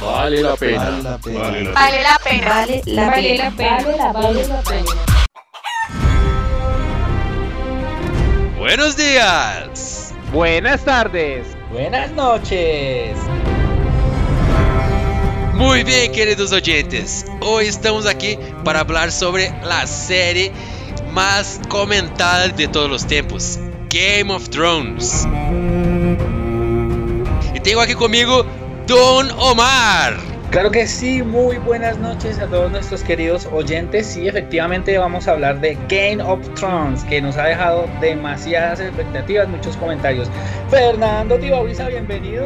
Vale la pena. Vale la pena. Vale la Vale la pena. Vale la Vale pena. la pena. Vale la pena. Buenos días. Buenas tardes. Buenas noches. Muy bien, queridos oyentes. Hoy estamos aquí para hablar sobre la serie más comentada de todos los tiempos, Game of Thrones. Y tengo aquí conmigo Don Omar. Claro que sí, muy buenas noches a todos nuestros queridos oyentes. Sí, efectivamente vamos a hablar de Game of Thrones, que nos ha dejado demasiadas expectativas, muchos comentarios. Fernando Tibauriza, bienvenido.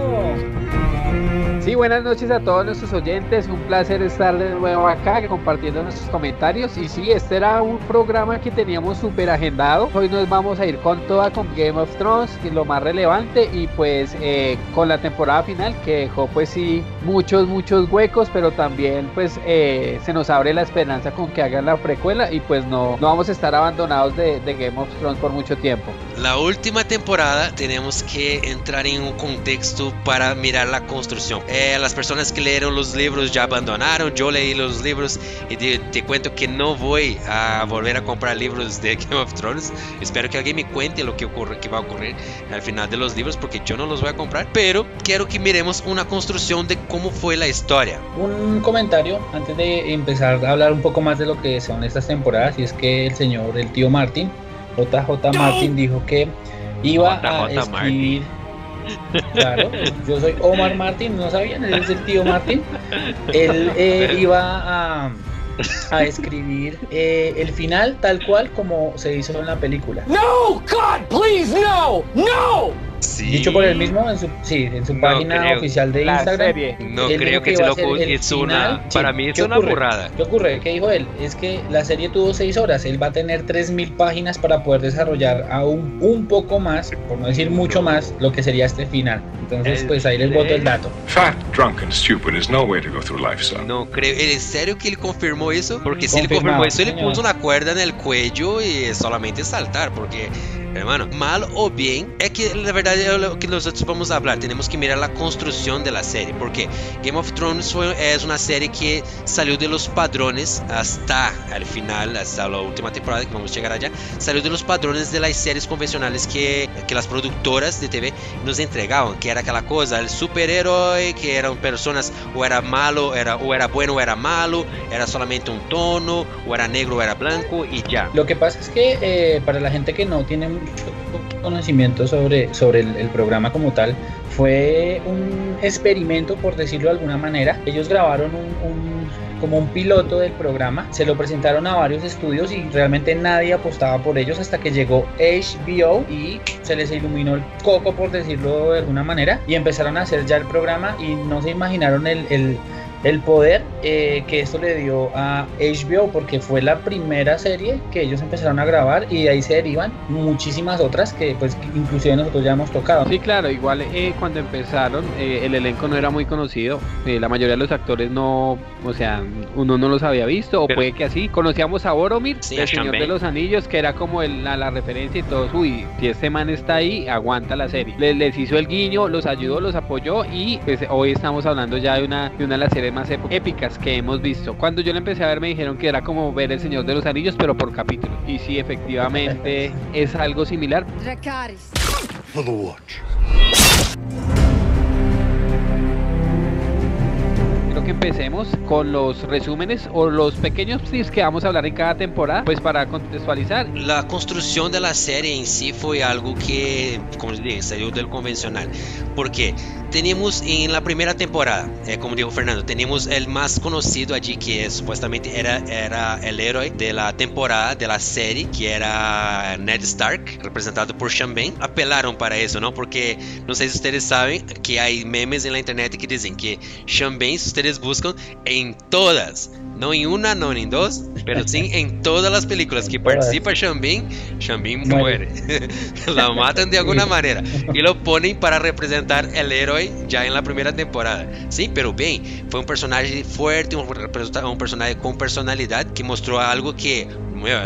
Sí, buenas noches a todos nuestros oyentes. Un placer estar de nuevo acá compartiendo nuestros comentarios. Y sí, este era un programa que teníamos súper agendado. Hoy nos vamos a ir con toda con Game of Thrones, que lo más relevante. Y pues eh, con la temporada final que dejó pues sí muchos, muchos huecos. Pero también pues eh, se nos abre la esperanza con que hagan la precuela. Y pues no, no vamos a estar abandonados de, Game of Thrones por mucho tiempo. La última temporada tenemos que entrar en un contexto para mirar la construcción. Las personas que leyeron los libros ya abandonaron, yo leí los libros y te, te cuento que no voy a volver a comprar libros de Game of Thrones. Espero que alguien me cuente lo que, ocurre, que va a ocurrir al final de los libros porque yo no los voy a comprar. Pero quiero que miremos una construcción de cómo fue la historia. Un comentario antes de empezar a hablar un poco más de lo que son estas temporadas, y es que el señor, el tío Martin, JJ Martin, dijo que iba a escribir. Claro, yo soy Omar Martin, no sabían, él es el tío Martin. Él eh, iba a, escribir eh, el final tal cual como se hizo en la película. No, God, please, no, no. Sí. Dicho por él mismo en su, sí, en su No página creo. oficial de La Instagram. serie. No creo dijo que se lo Es una. Para mí es ¿qué una ocurre? burrada. ¿Qué ocurre? ¿Qué dijo él? Es que la serie tuvo seis horas. Él va a tener 3.000 páginas para poder desarrollar aún un poco más, por no decir mucho más, lo que sería este final. Entonces, El- pues ahí les boto el dato. Fat, drunk, and stupid is no way to go through life, son. No creo. ¿En serio que él confirmó eso? Porque si él confirmó eso, él señor. puso una cuerda en el cuello y solamente saltar. Porque, hermano, mal o bien, es que la verdad es lo que nosotros vamos a hablar. Tenemos que mirar la construcción de la serie. Porque Game of Thrones fue- es una serie que salió de los padrones hasta el final, hasta la última temporada, que vamos a llegar allá. Salió de los padrones de las series convencionales que, que las productoras de TV nos entregaban. Que era aquella cosa, el superhéroe, que eran personas o era malo, era, o era bueno o era malo, era solamente un tono, o era negro o era blanco y ya. Lo que pasa es que eh, para la gente que no tiene mucho conocimiento sobre, sobre el, programa como tal, fue un experimento, por decirlo de alguna manera. Ellos grabaron como un piloto del programa, se lo presentaron a varios estudios y realmente nadie apostaba por ellos hasta que llegó HBO y se les iluminó el coco, por decirlo de alguna manera, y empezaron a hacer ya el programa y no se imaginaron el- el poder eh, que esto le dio a HBO porque fue la primera serie que ellos empezaron a grabar y de ahí se derivan muchísimas otras que pues inclusive nosotros ya hemos tocado. Sí, claro, igual eh, cuando empezaron eh, el elenco no era muy conocido, eh, la mayoría de los actores no, o sea, uno no los había visto, o Pero- puede que así. Conocíamos a Boromir, Sí, el Señor de los Anillos, que era como el- la, la referencia y todos, uy, si este man está ahí, aguanta la serie. Les, les hizo el guiño, los ayudó, los apoyó y pues hoy estamos hablando ya de una, de una de las series más épicas que hemos visto. Cuando yo la empecé a ver me dijeron que era como ver el Señor de los Anillos, pero por capítulo. Y sí, efectivamente es algo similar, Dracarys. For the watch. Creo que empecemos con los resúmenes o los pequeños tips que vamos a hablar en cada temporada, pues para contextualizar. La construcción de la serie en sí fue algo que, como les dije, salió del convencional. Porque teníamos en la primera temporada, eh, como dijo Fernando, teníamos el más conocido allí que supuestamente era, era el héroe de la temporada de la serie, que era Ned Stark, representado por Sean Bain. Apelaron para eso, ¿no? Porque no sé si ustedes saben que hay memes en la internet que dicen que Sean Bain, si ustedes buscan en todas, no en una, no en dos, pero sí en todas las películas que participa Sean Bean Muere. la matan de alguna manera y lo ponen para representar el héroe ya en la primera temporada. Sí, pero bien, fue un personaje fuerte, un, representa- un personaje con personalidad que mostró algo que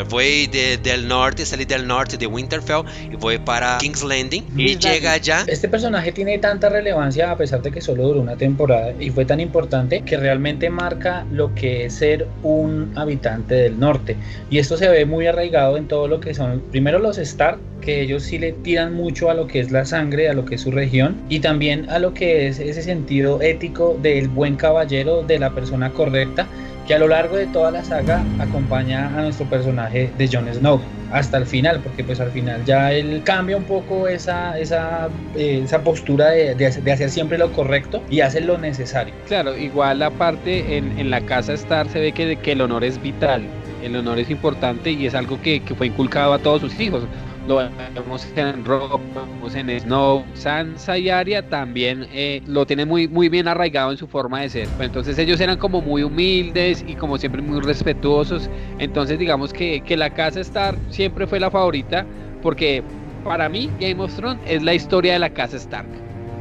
voy de, del norte, salí del norte de Winterfell y voy para King's Landing y llega allá. Este personaje tiene tanta relevancia a pesar de que solo duró una temporada y fue tan importante que realmente marca lo que es ser un habitante del norte. Y esto se ve muy arraigado en todo lo que son, primero los Stark, que ellos sí le tiran mucho a lo que es la sangre, a lo que es su región y también a lo que es ese sentido ético del buen caballero, de la persona correcta que a lo largo de toda la saga acompaña a nuestro personaje de Jon Snow hasta el final, porque pues al final ya él cambia un poco esa, esa, eh, esa postura de, de, hacer siempre lo correcto y hace lo necesario. Claro, igual aparte en, en la casa Star se ve que, que el honor es vital, el honor es importante y es algo que, que fue inculcado a todos sus hijos lo vemos en Rob, lo vemos en Snow, Sansa y Arya también eh, lo tienen muy, muy bien arraigado en su forma de ser. Entonces ellos eran como muy humildes y como siempre muy respetuosos. Entonces digamos que, que la casa Stark siempre fue la favorita porque para mí Game of Thrones es la historia de la casa Stark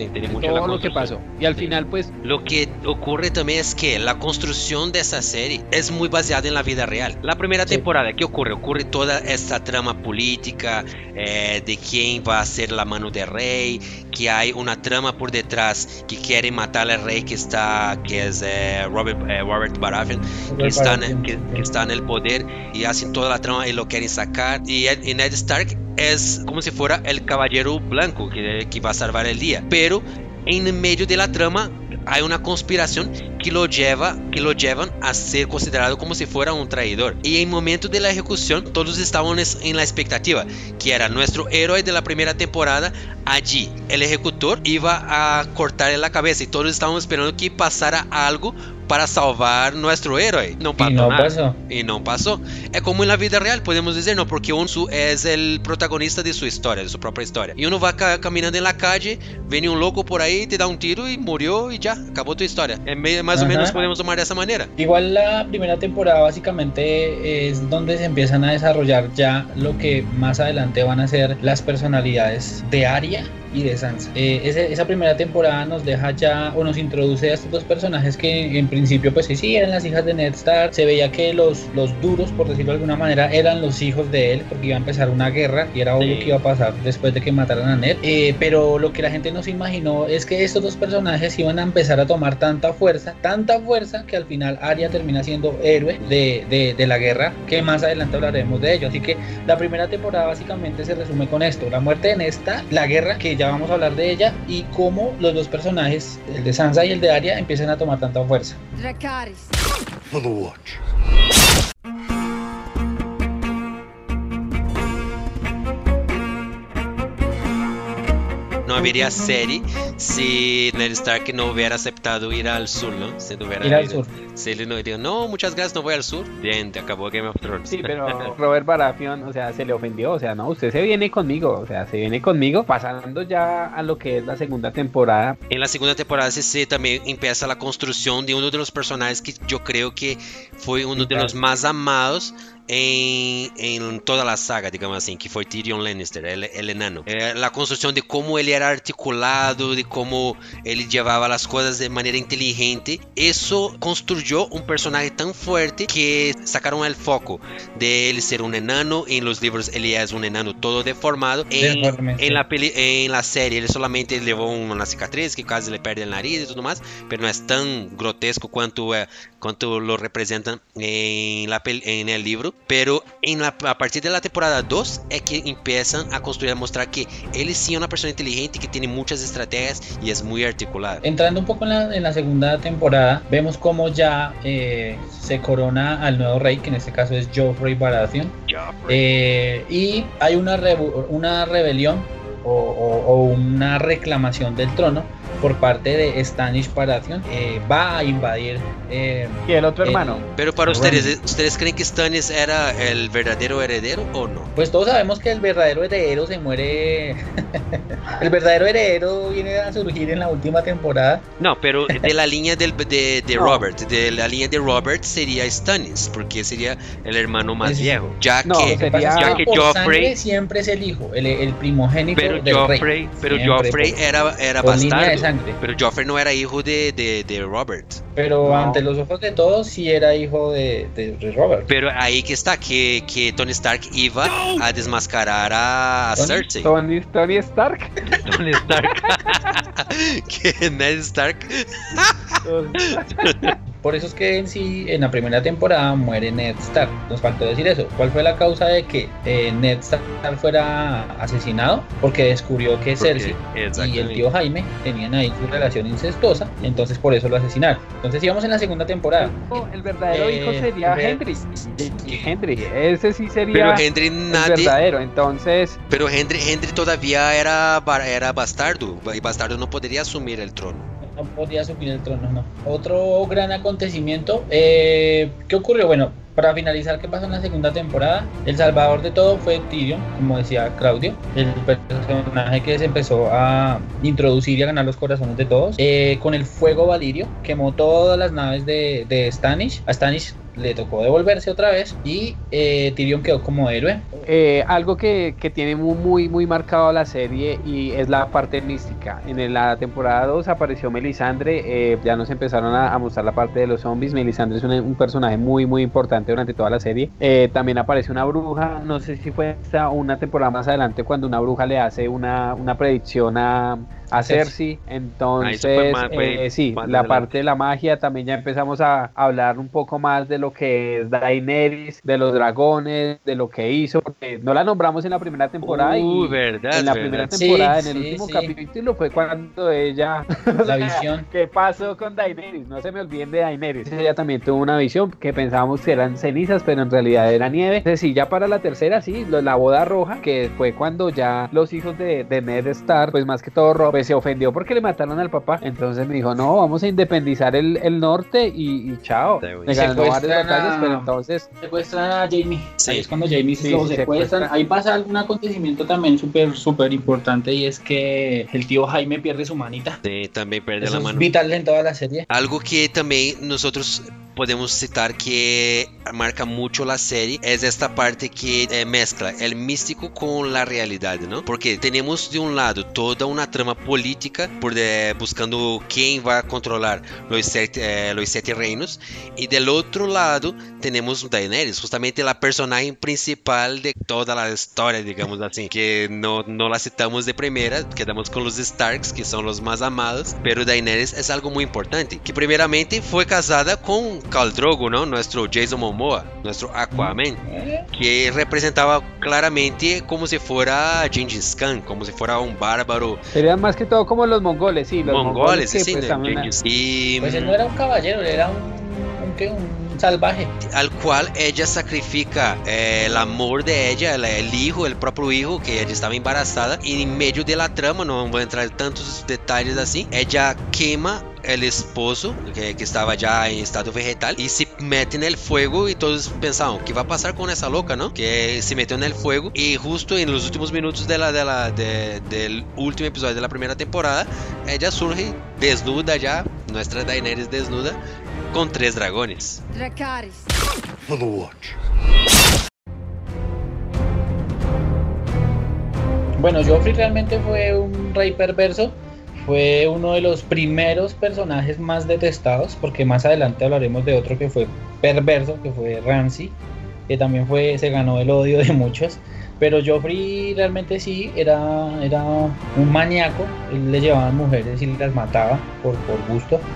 todo lo que pasó. Y al final, pues. Lo que ocurre también es que la construcción de esa serie es muy basada en la vida real. La primera temporada, ¿qué ocurre? Ocurre toda esta trama política eh, de quién va a ser la mano del rey, que hay una trama por detrás que quiere matar al rey que está, que es eh, Robert, eh, Robert Baratheon, que, está en, que, está en el poder y hacen toda la trama y lo quieren sacar. Y, y Ned Stark es como si fuera el caballero blanco que, que va a salvar el día. Pero en medio de la trama hay una conspiración que lo lleva que lo llevan a ser considerado como si fuera un traidor y en momento de la ejecución todos estaban en la expectativa que era nuestro héroe de la primera temporada allí el ejecutor iba a cortarle la cabeza y todos estábamos esperando que pasara algo para salvar nuestro héroe. No pasó y no pasó. Y no pasó. Es como en la vida real, podemos decir, no, porque uno es el protagonista de su historia, de su propia historia. Y uno va ca caminando en la calle, viene un loco por ahí, te da un tiro y murió y ya, acabó tu historia. En más Ajá. o menos podemos tomar de esa manera. Igual la primera temporada básicamente es donde se empiezan a desarrollar ya lo que más adelante van a ser las personalidades de Arya y de Sansa. Eh, ese, esa primera temporada nos deja ya o nos introduce a estos dos personajes que en principio pues sí, sí eran las hijas de Ned Stark. Se veía que los, los duros, por decirlo de alguna manera, eran los hijos de él porque iba a empezar una guerra y era obvio sí. que iba a pasar después de que mataran a Ned. Eh, pero lo que la gente no se imaginó es que estos dos personajes iban a empezar a tomar tanta fuerza, tanta fuerza que al final Arya termina siendo héroe de, de, de la guerra, que más adelante hablaremos de ello. Así que la primera temporada básicamente se resume con esto, la muerte de Ned Stark, la guerra que ya vamos a hablar de ella y cómo los dos personajes, el de Sansa y el de Arya, empiezan a tomar tanta fuerza. Dracarys. For the Watch. No habría serie si Ned Stark no hubiera aceptado ir al sur, ¿no? Si no hubiera ir al sur. Si él no diría, no, muchas gracias, no voy al sur. Bien, te acabó Game of Thrones. Sí, pero Robert Baratheon, o sea, se le ofendió, o sea, no, usted se viene conmigo, o sea, se viene conmigo, pasando ya a lo que es la segunda temporada. En la segunda temporada sí, sí también empieza la construcción de uno de los personajes que yo creo que fue uno de los más amados en, en, toda la saga, digamos así, que fue Tyrion Lannister, el, el enano. Eh, la construcción de cómo él era articulado, de cómo él llevaba las cosas de manera inteligente, eso construyó un personaje tan fuerte que sacaron el foco de él ser un enano. En los libros él ya es un enano todo deformado. En, en, la, peli, en la serie él solamente llevó una cicatriz que casi le pierde el nariz y todo más, pero no es tan grotesco cuanto, eh, cuanto lo representan en, la, en el Pero en la, a partir de la temporada 2 es que empiezan a construir, a mostrar que él sí es una persona inteligente, que tiene muchas estrategias y es muy articulado. Entrando un poco en la, en la segunda temporada, vemos cómo ya eh, se corona al nuevo rey, que en este caso es Joffrey Baratheon. Joffrey. Eh, y hay una, una rebelión o, o, o una reclamación del trono por parte de Stannis Baratheon eh, va a invadir eh, y el otro hermano el, pero para ustedes ustedes creen que Stannis era el verdadero heredero o no pues todos sabemos que el verdadero heredero se muere el verdadero heredero viene a surgir en la última temporada. No pero de la línea del, de, de no. Robert de la línea de Robert sería Stannis porque sería el hermano más es, viejo ya no, que, sería, ya que Joffrey siempre es el hijo el, el primogénito pero del Joffrey rey. pero Siempre, Joffrey por, era era de bastardo. Pero Joffrey no era hijo de, de, de Robert. Pero No. ante los ojos de todos sí era hijo de, de- de Robert. Pero ahí que está, que, que Tony Stark iba a desmascarar a, a Tony- Cersei. Tony, Tony Stark. Tony Stark. que Ned Stark. Por eso es que en sí, en la primera temporada muere Ned Stark. Nos faltó decir eso. ¿Cuál fue la causa de que eh, Ned Stark fuera asesinado? Porque descubrió que Porque- Cersei y el tío Jaime tenían ahí su relación incestuosa. Entonces por eso lo asesinaron. Entonces íbamos en la segunda temporada. El verdadero Eh, hijo sería ve- Henry. Henry, ese sí sería Pero Henry el nadie. verdadero. Entonces, Pero Henry, Henry todavía era, era bastardo. Y bastardo no podría asumir el trono. Podía subir el trono, no. Otro gran acontecimiento. eh, ¿Qué ocurrió? Bueno, para finalizar, ¿qué pasó en la segunda temporada? El salvador de todo fue Tyrion, como decía Claudio, el personaje que se empezó a introducir y a ganar los corazones de todos. Eh, con el fuego valirio, quemó todas las naves de, de Stannis. A Stannis le tocó devolverse otra vez y eh, Tyrion quedó como héroe. eh, algo que, que tiene muy, muy, muy marcado la serie y es la parte mística. En la temporada 2 apareció Melisandre, eh, ya nos empezaron a, mostrar la parte de los zombies. Melisandre es un, un personaje muy, muy importante durante toda la serie. Eh, también aparece una bruja, no sé si fue esta o una temporada más adelante cuando una bruja le hace una, una predicción a, a Cersei. Entonces, eh, sí, más la adelante. parte de la magia también ya empezamos a hablar un poco más de lo que es Daenerys, de los dragones, de lo que hizo. porque no la nombramos en la primera temporada Uh, y verdad, en la verdad. primera Sí, temporada, en el sí, último sí. capítulo fue cuando ella La visión. ¿Qué pasó con Daenerys? No se me olviden de Daenerys. Ella también tuvo una visión que pensábamos que eran cenizas, pero en realidad era nieve. Entonces, sí, ya para la tercera, sí, la boda roja, que fue cuando ya los hijos de, de Ned Stark, pues más que todo Rob, pues, se ofendió porque le mataron al papá. Entonces me dijo, no, vamos a independizar el, el norte y, y chao. Me ganó varias batallas, a- pero entonces Secuestran a Jamie. Sí. Ahí es cuando Jamie Sí, lo secuestran. secuestra. Ahí pasa algún acontecimiento también súper, súper importante y es que el tío Jaime pierde su manita. Sí, también pierde Eso la es mano. vital en toda la serie. Algo que también nosotros podemos citar que marca mucho la serie es esta parte que eh, mezcla el místico con la realidad, ¿no? Porque tenemos de un lado toda una trama política por buscando quién va a controlar los siete, eh, reinos y del otro lado tenemos Daenerys, justamente la personaje principal de toda la historia, digamos así, que no, no la citamos de primera, quedamos con los Starks, que son los más amados, pero Daenerys es algo muy importante, que primeramente fue casada con Khal Drogo, ¿no? Nuestro Jason Momoa, nuestro Aquaman, que representaba claramente como si fuera Gengis Khan, como si fuera un bárbaro serían más que todo como los mongoles, sí, los mongoles, mongoles, sí, pues, Gengis- y Pues él no era un caballero, era un, un, salvaje. al cual ella sacrifica eh, el amor de ella, el, el hijo, el propio hijo, que ella estaba embarazada, y en medio de la trama, no voy a entrar en tantos detalles así, ella quema el esposo, que, que estaba ya en estado vegetal, y se mete en el fuego y todos pensaban, ¿qué va a pasar con esa loca, no? Que se metió en el fuego y justo en los últimos minutos de la, de la, de- del último episodio de la primera temporada, ella surge desnuda ya, nuestra Daenerys desnuda, con tres dragones. Bueno, Joffrey realmente fue un rey perverso. Fue uno de los primeros personajes más detestados, porque más adelante hablaremos de otro que fue perverso, que fue Ramsay, que también fue, se ganó el odio de muchos. Pero Joffrey realmente sí era, era un maníaco, él le llevaban mujeres y las mataba por, por gusto.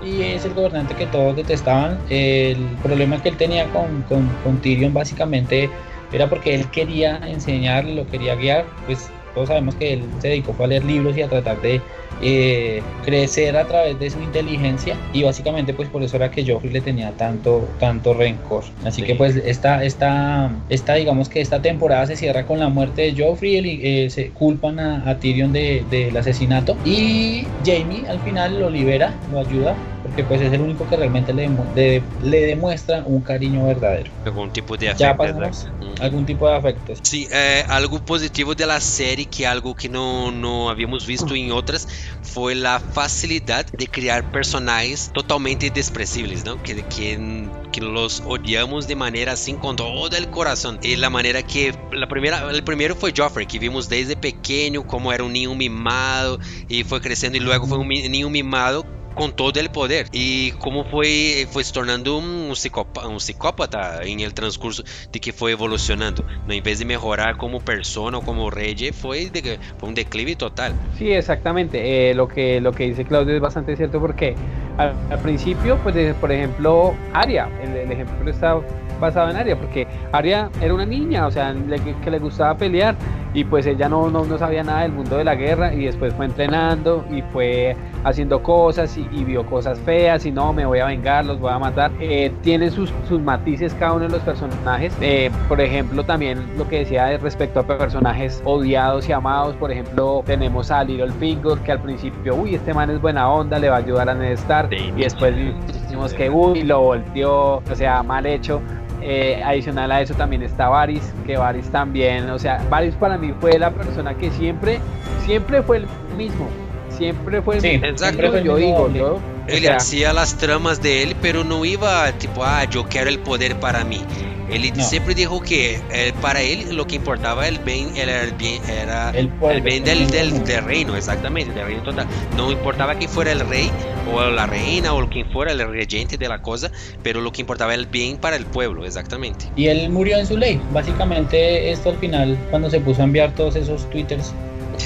Y es el gobernante que todos detestaban. El problema que él tenía con, con, con Tyrion básicamente era porque él quería enseñarle, lo quería guiar, pues todos sabemos que él se dedicó a leer libros y a tratar de eh, crecer a través de su inteligencia y básicamente pues por eso era que Joffrey le tenía tanto tanto rencor así Sí. que pues esta esta esta digamos que esta temporada se cierra con la muerte de Joffrey el- eh, se culpan a, a Tyrion de- del asesinato y Jamie al final lo libera lo ayuda porque pues es el único que realmente le, de- le demuestra un cariño verdadero. Algún tipo de Ya afecto, pasamos exacto. Ujú. algún tipo de afecto. Sí, eh, algo positivo de la serie, que algo que no, no habíamos visto en otras, fue la facilidad de crear personajes totalmente despreciables, ¿no? Que, que, que los odiamos de manera así con todo el corazón. Y la manera que, la primera, el primero fue Joffrey, que vimos desde pequeño como era un niño mimado y fue creciendo y luego fue un niño mimado con todo el poder y cómo fue, fue se tornando un, psicópata, un psicópata en el transcurso de que fue evolucionando. No, en vez de mejorar como persona o como rey, fue, de, un declive total. Sí, exactamente. Eh, lo, que, lo que dice Claudio es bastante cierto porque al, principio, pues por ejemplo, Aria, el, el ejemplo está basado en Aria, porque Aria era una niña, o sea, que le gustaba pelear y pues ella no, no, no sabía nada del mundo de la guerra y después fue entrenando y fue haciendo cosas y, vio cosas feas y no, me voy a vengar, los voy a matar. Eh, tiene sus, sus matices cada uno de los personajes. Eh, por ejemplo, también lo que decía de respecto a personajes odiados y amados. Por ejemplo, tenemos a Little Finger que al principio, uy, este man es buena onda, le va a ayudar a Ned. Sí. Y después decimos que, uy, lo volteó, o sea, mal hecho. Eh, adicional a eso también está Varys, que Varys también, o sea, Varys para mí fue la persona que siempre, siempre fue el mismo, siempre fue el Sí, mismo. exacto. Yo Siempre fue el digo, mismo yo, o Él sea, hacía las tramas de él, pero no iba tipo, ah, yo quiero el poder para mí. Él No. siempre dijo que eh, para él lo que importaba el bien era el bien, era El pueblo, el bien el del, del, del reino, exactamente, del reino total. No importaba quién fuera el rey o la reina o quien fuera el regente de la cosa, pero lo que importaba era el bien para el pueblo, exactamente. Y él murió en su ley. Básicamente esto al final, cuando se puso a enviar todos esos twitters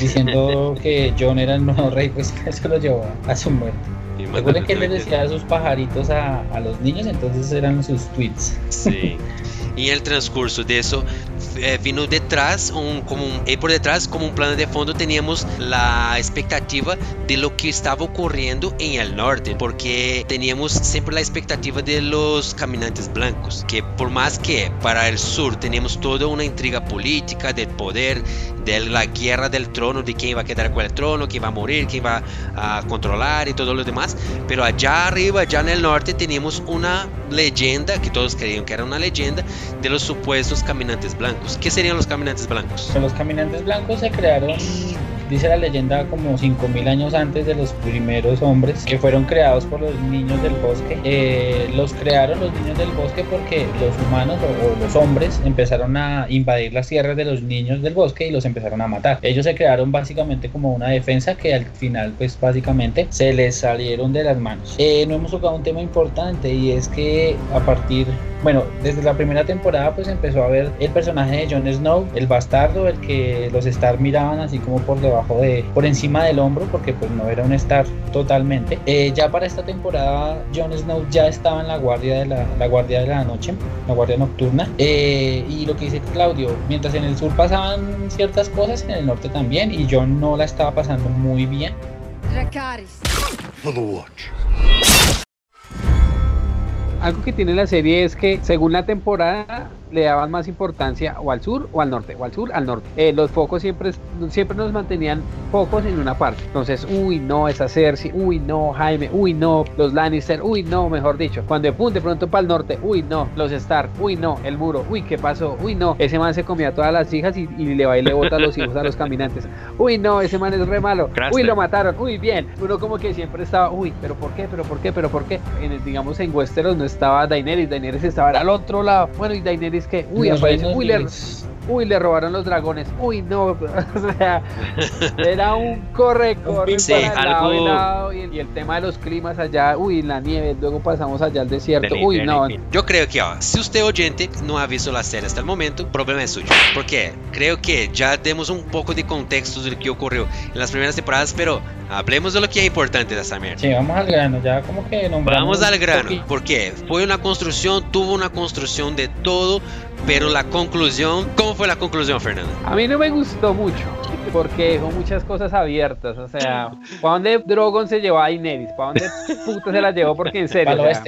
diciendo que John era el nuevo rey, pues eso lo llevó a su muerte. Recuerden que más- decía a sus pajaritos a, a los niños, entonces eran sus tweets. Sí. En el transcurso de eso eh, vino detrás un, como un, y por detrás como un plano de fondo teníamos la expectativa de lo que estaba ocurriendo en el norte porque teníamos siempre la expectativa de los caminantes blancos que por más que para el sur teníamos toda una intriga política del poder de la guerra del trono de quién va a quedar con el trono quién va a morir quién va a controlar y todo lo demás pero allá arriba allá en el norte teníamos una leyenda que todos creían que era una leyenda de los supuestos caminantes blancos. ¿Qué serían los caminantes blancos? Los caminantes blancos se crearon, dice la leyenda, como 5000 años antes de los primeros hombres que fueron creados por los niños del bosque. Eh, los crearon los niños del bosque porque los humanos o, los hombres empezaron a invadir las tierras de los niños del bosque y los empezaron a matar. Ellos se crearon básicamente como una defensa que al final, pues básicamente se les salieron de las manos. Eh, no hemos tocado un tema importante y es que a partir bueno, desde la primera temporada pues empezó a ver el personaje de Jon Snow, el bastardo, el que los Stark miraban así como por debajo de, por encima del hombro, porque pues no era un Stark totalmente. Eh, ya para esta temporada Jon Snow ya estaba en la guardia de la, la guardia de la noche, la guardia nocturna. Eh, y lo que dice Claudio, mientras en el sur pasaban ciertas cosas, en el norte también, y Jon no la estaba pasando muy bien. Dracarys. For the watch. algo que tiene la serie es que según la temporada le daban más importancia o al sur o al norte, o al sur al norte. Eh, los focos siempre, siempre nos mantenían focos en una parte. Entonces, uy, no, esa Cersei, uy, no, Jaime, uy, no, los Lannister, uy, no, mejor dicho. Cuando de, pum, de pronto para el norte, uy, no, los Stark, uy, no, el muro, uy, ¿qué pasó? Uy, no, ese man se comía a todas las hijas y, y le va y le bota a los hijos a los caminantes. Uy, no, ese man es re malo. Uy, lo mataron, uy, bien. Uno como que siempre estaba, uy, pero ¿por qué? ¿Pero por qué? ¿Pero por qué? En el- digamos en Westeros no estaba Daenerys, Daenerys estaba al otro lado. Bueno, y Daenerys que, uy, aparece, uy, le, uy, le robaron los dragones, uy, no, o sea, era un corre, corre para el lado algo- el, tema de los climas allá, uy, la nieve, luego pasamos allá al desierto, uy, no. Yo creo que, ó, si usted oyente no ha visto la serie hasta el momento, el problema es suyo. Porque creo que ya demos un poco de contexto de lo que ocurrió en las primeras temporadas, pero hablemos de lo que es importante de esa mierda. Sí, vamos al grano, ya como que nombramos Vamos al grano, poquito. porque fue una construcción, tuvo una construcción de todo, pero la conclusión, ¿cómo fue la conclusión, Fernando? a mí no me gustó mucho. Porque dejó muchas cosas abiertas. O sea, ¿para dónde Drogon se llevó a Daenerys? ¿Para dónde puta se la llevó? Porque en serio. O sea.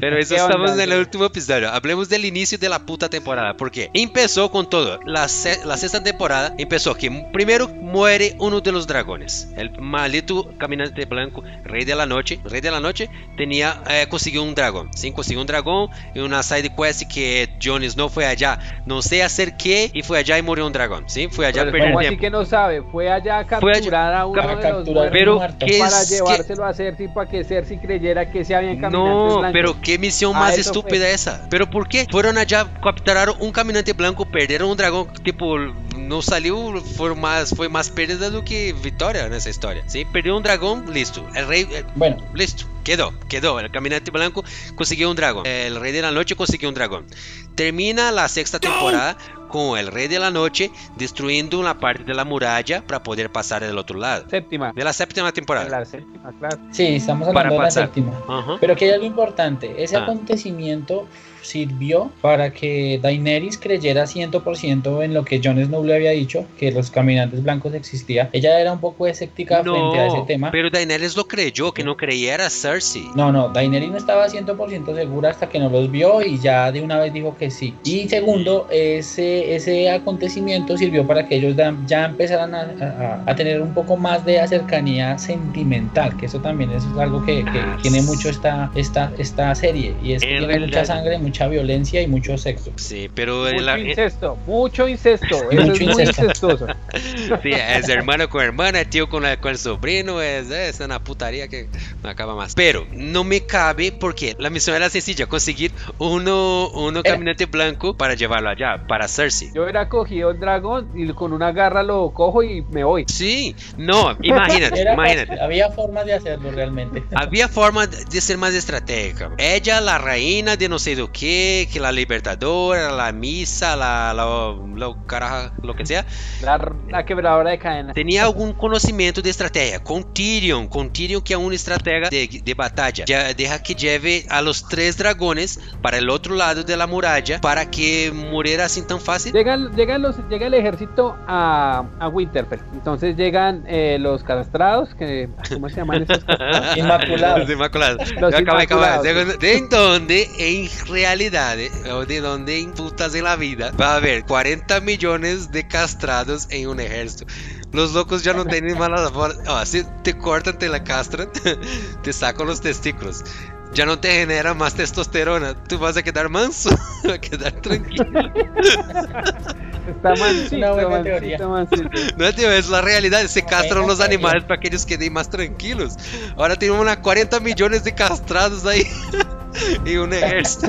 Pero eso ¿Qué estamos onda? en el último episodio. Hablemos del inicio de la puta temporada. Porque empezó con todo. La, se- la sexta temporada empezó que primero muere uno de los dragones. El maldito caminante blanco, rey de la noche. Rey de la noche tenía, eh, consiguió un dragón. Sí, consiguió un dragón y una side quest que Jon Snow fue allá. No sé hacer qué y fue allá y murió un dragón. Sí, fue allá a pero ¿Cómo así que no sabe? Fue allá a capturar a uno a de los Pero. ¿qué para es que- llevárselo a Cersei para que Cersei creyera que se habían caminantes No, blancos. pero qué misión Ah, más estúpida fue. esa. Pero ¿por qué? Fueron allá, capturaron un caminante blanco, perdieron un dragón, tipo, no salió, fue más, fue más pérdida do que victoria en esa historia. Sí, perdió un dragón, listo. El rey, eh, Bueno, listo, quedó, quedó. El caminante blanco consiguió un dragón. El rey de la noche consiguió un dragón. Termina la sexta temporada con el rey de la noche destruyendo una parte de la muralla para poder pasar del otro lado. Séptima. De la séptima temporada. La séptima, claro. sí, estamos Para hablando de la pasar. séptima. Ajá. Pero que hay algo importante, ese Ah. acontecimiento sirvió para que Daenerys creyera 100% en lo que Jon Snow le había dicho, que los caminantes blancos existían. Ella era un poco escéptica frente a ese No, tema. pero Daenerys lo creyó, que no creyera Cersei. No, no, Daenerys no estaba 100% segura hasta que no los vio y ya de una vez dijo que sí. Y segundo, ese, ese acontecimiento sirvió para que ellos ya empezaran a, a- a tener un poco más de cercanía sentimental, que eso también es algo que, que Ah, tiene mucho esta, esta, esta serie y es que En tiene realidad- mucha sangre, mucha violencia y mucho sexo. Sí, pero en Mucho la, en- incesto, mucho incesto. Eso Mucho es muy sí, es hermano con hermana, tío con, la- con el sobrino, es, es una putaría que no acaba más. Pero no me cabe porque la misión era sencilla, conseguir uno, uno caminante blanco para llevarlo allá, para Cersei. Yo hubiera cogido el dragón y con una garra lo cojo y me voy. Sí, no, imagínate, Era imagínate. había formas de hacerlo realmente. Había forma de ser más estratégica. Ella, la reina de no sé de qué, que la libertadora, la misa, la, la, lo, carajo, lo que sea, La, la quebradora de cadenas. tenía algún conocimiento de estrategia. Con Tyrion, con Tyrion que es un estratega de, de batalla. Ya deja que lleve a los tres dragones para el otro lado de la muralla para que muriera así tan fácil. Llegan, llegan los, llega el ejército a, a Winterfell. Entonces llegan eh, los castrados, que ¿cómo se llaman esos castrados? Inmaculados. Los Inmaculados. Los acabé. Inmaculados. De, de donde en realidad, eh, o de donde en putas en la vida, va a haber 40 millones de castrados en un ejército. Los locos ya no tienen malas oh, Si te cortan, te la castran, te sacan los testículos. Ya no te genera más testosterona. Tú vas a quedar manso, a quedar tranquilo. Está mansito, Una buena mansito, teoría. mansito. No, tío, es la realidad. Se castran los animales para que ellos queden más tranquilos. Ahora tenemos unas 40 millones de castrados ahí. y un ejército.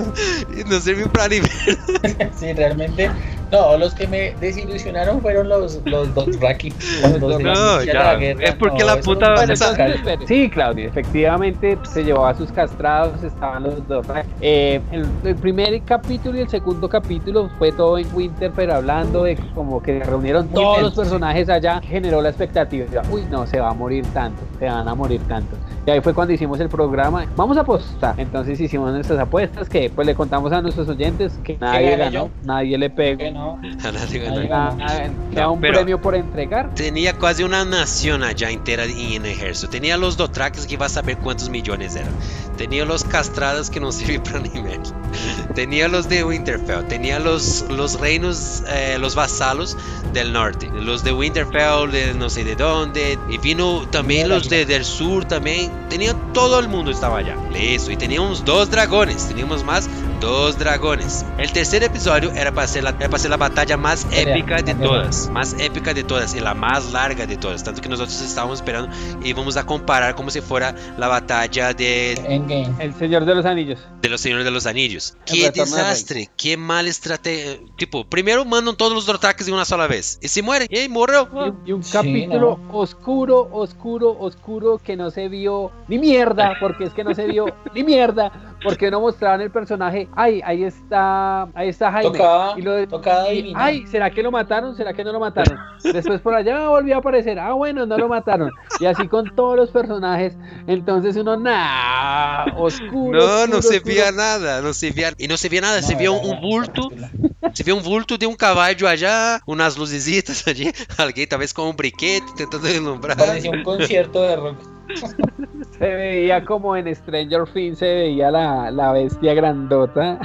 Y no sirve para ni ver. Sí, realmente. No, los que me desilusionaron fueron los, los Dothraki. Se No, inicia ya, guerra, es porque no, la puta- no o vale sea- tocar. Espere. Sí, Claudia, efectivamente se llevó a sus castrados, estaban los dos. Eh, el, el primer capítulo y el segundo capítulo fue todo en Winterfell hablando de como que reunieron todos los tenso, sí. personajes allá, generó la expectativa. Uy, no, se va a morir tanto, se van a morir tanto. Y ahí fue cuando hicimos el programa. Vamos a apostar. Entonces hicimos nuestras apuestas que pues le contamos a nuestros oyentes que nadie ganó, yo? nadie le pegó. Que no, A nadie Ahí ganó. va. Nada, queda un pero- premio por entregar. Tenía casi una nación allá entera en el ejército. Tenía los Dothrakis que iba a saber cuántos millones eran. Tenía los castrados que no sirven para ni ver. Tenía los de Winterfell. Tenía los, los reinos, eh, los vasalos del norte. Los de Winterfell, de no sé de dónde. Y vino también los de, del sur también. Tenía todo el mundo estaba allá. Listo. Y teníamos dos dragones. Teníamos más dos dragones. El tercer episodio era para ser la, era para ser la batalla más épica de todas. Más épica de todas y la más larga de todas. Tanto que nosotros estábamos esperando y íbamos a comparar como si fuera la batalla de, Endgame. El Señor de los Anillos. de los Señores de los Anillos. El Qué desastre, qué mal estrategia. Tipo, primero mandan todos los Dothrakis de una sola vez y se mueren. Y murió. Y un, y un Sí, capítulo oscuro, oscuro, oscuro que no se vio ni mierda, porque es que no se vio ni mierda, porque no mostraban el personaje. Ay, ahí está, ahí está Jaime. Tocaba, y lo y- ay, ¿será que lo mataron? ¿Será que no lo mataron? Después por allá volvió a aparecer. Ah, bueno, no lo mataron. Y así con todos los personajes. Entonces uno, nah, oscuro. No, no oscuro, se oscuro. veía nada, no se veía y no se veía nada, se No, vio era un la- bulto, Você vê um vulto de um caballo allá, umas lucesitas allí, alguém talvez com um briquete tentando ilumbrar. Parecía un concierto de rock. Se veía como en Stranger Things se veía la, la bestia grandota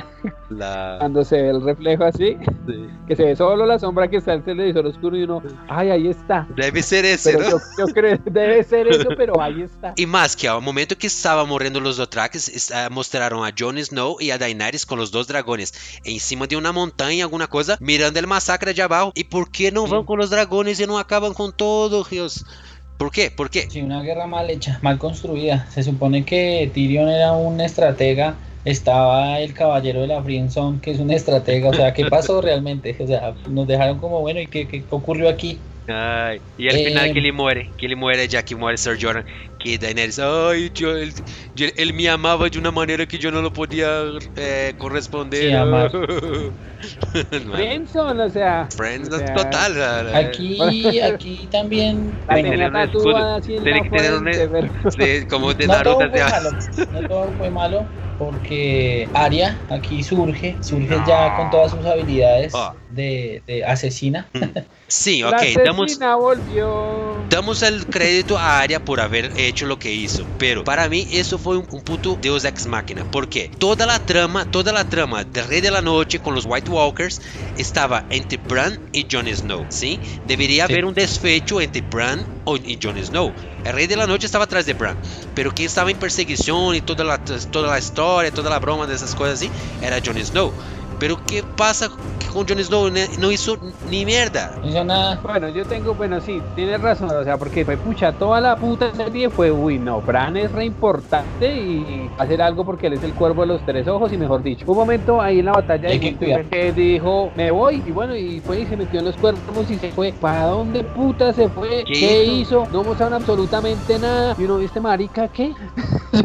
La... cuando se ve el reflejo así, que se ve solo la sombra que está en el televisor oscuro y uno, ay, ahí está. Deve ser esse, Pero não? yo, yo creo debe ser eso, pero ahí está. E mais que ao momento que estava morrendo os Dothrakis, ah, mostraram a Jon Snow e a Daenerys com os dois dragões em cima de uma montanha, alguma coisa, mirando o massacre de abaixo. E por que não vão com os dragões e não acabam com todo, Rios? Por quê? Por quê? Sí, una guerra mal hecha, mal construida. Se supone que Tyrion era un estratega, estaba el caballero de la Friendzone, que es un estratega. O sea, ¿qué pasó realmente? O sea, nos dejaron como, bueno, ¿y qué, qué ocurrió aquí? Ai, e al Eh, final ele que ele morre já que morre Sir Jordan, que Daenerys, ai, tio, ele, ele me amava de uma maneira que eu não lo podia eh, corresponder. Sí, amar. Friendzone, o sea. Friends, o sea, total. eh, Aquí, aquí también. La tenía tatuada así en la pero- como de no todo Naruto. fue malo, no todo fue malo, porque Arya aquí surge, surge ya con todas sus habilidades Ah. de, de asesina. Sim, La ok, damos, asesina volvió. damos el crédito a Arya por haber hecho lo que hizo, pero para mí eso fue un, un puto Deus Ex Máquina, porque toda la trama, toda la trama del Rey de la Noche con los White Walkers estaba entre Bran y Jon Snow, ¿sí? Debería Sí. haber un desfecho entre Bran o- y Jon Snow. El Rey de la Noche estaba atrás de Bran, pero quien estaba en perseguición y toda la, toda la historia, toda la broma de esas cosas así, era Jon Snow. Pero ¿qué pasa con Jon Snow? No hizo ni mierda. No hizo nada. Bueno, yo tengo, bueno, sí, tienes razón, o sea, porque fue pucha, toda la puta serie fue, uy, no, Bran es re importante y hacer algo porque él es el cuervo de los tres ojos y mejor dicho. Un momento ahí en la batalla de que dijo, me voy, y bueno, y fue y se metió en los cuervos y se fue. ¿Para dónde puta se fue? ¿Qué ¿Qué, hizo? No mostraron absolutamente nada. Y uno, ¿viste marica qué?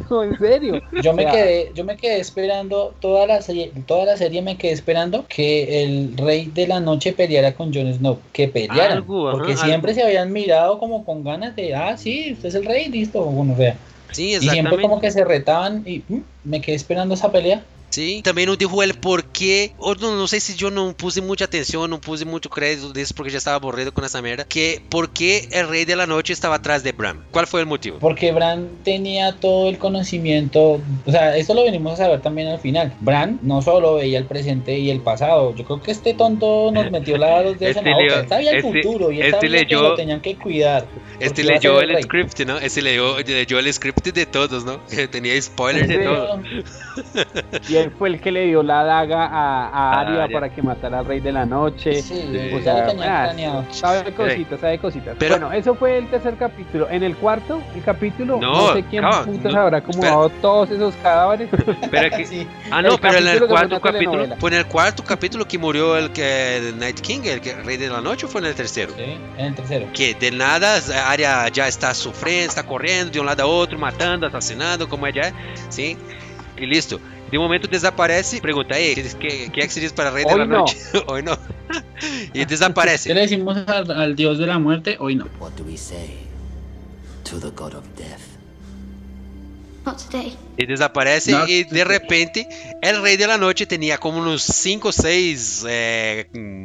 No, en serio. Yo me O sea, quedé, yo me quedé esperando toda la serie, toda la serie me quedé esperando que el rey de la noche peleara con Jon Snow, que peleara, Algo, ajá, porque siempre se habían mirado como con ganas de, ah, sí, usted es el rey, listo, bueno, vea. Sí, Y siempre como que se retaban y mm, me quedé esperando esa pelea. Sim, também não dijo el porquê. Ou não, não sei se eu não puse muita atenção, não puse muito crédito disso porque já estava aburrido com essa merda. Que por que el Rei de la Noche estava atrás de Bran? Qual foi o motivo? Porque Bran tenía todo el conocimiento, o sea, esto lo venimos a saber también al final. Bran no solo veía el presente y el pasado, yo creo que este tonto nos metió la dos en la Este boca. leyó- Él sabía el este- futuro y él este sabía que leyó- lo tenían que cuidar. Este porque leyó el el rey. script, ¿no? Ese leyó, leyó el script de todos, ¿no? Que tenía spoilers de Sí. todo. Y él fue el que le dio la daga a, a A Arya Arya. para que matara al rey de la noche. Sí, Sí. O ya sea, ah. Sabe cositas, sabe cositas. Pero- bueno, eso fue el tercer capítulo. En el cuarto, el capítulo, No, no, sé quién calma, putas no, habrá espera. acomodado todos esos cadáveres. Pero que, Sí. ah, no, El pero en el cuarto capítulo. ¿Fue en el cuarto capítulo que murió el que el Night King, el, que, Rey de la Noche, o fue en el tercero? Sí, en el tercero. Que de nada a área já está sofrendo, está correndo de um lado a outro, matando, assassinando, como é já é, sim, e listo. De momento desaparece, pergunta, aí, o que, que é que se diz para Rei de Hoy la no. Noche? Hoy não. e ¿Qué desaparece. le decimos al, al dios de la muerte? Hoy no. What do we say to the god of death? Not today. E desaparece Not e de repente el Rei de la Noche tinha como uns 5 ou 6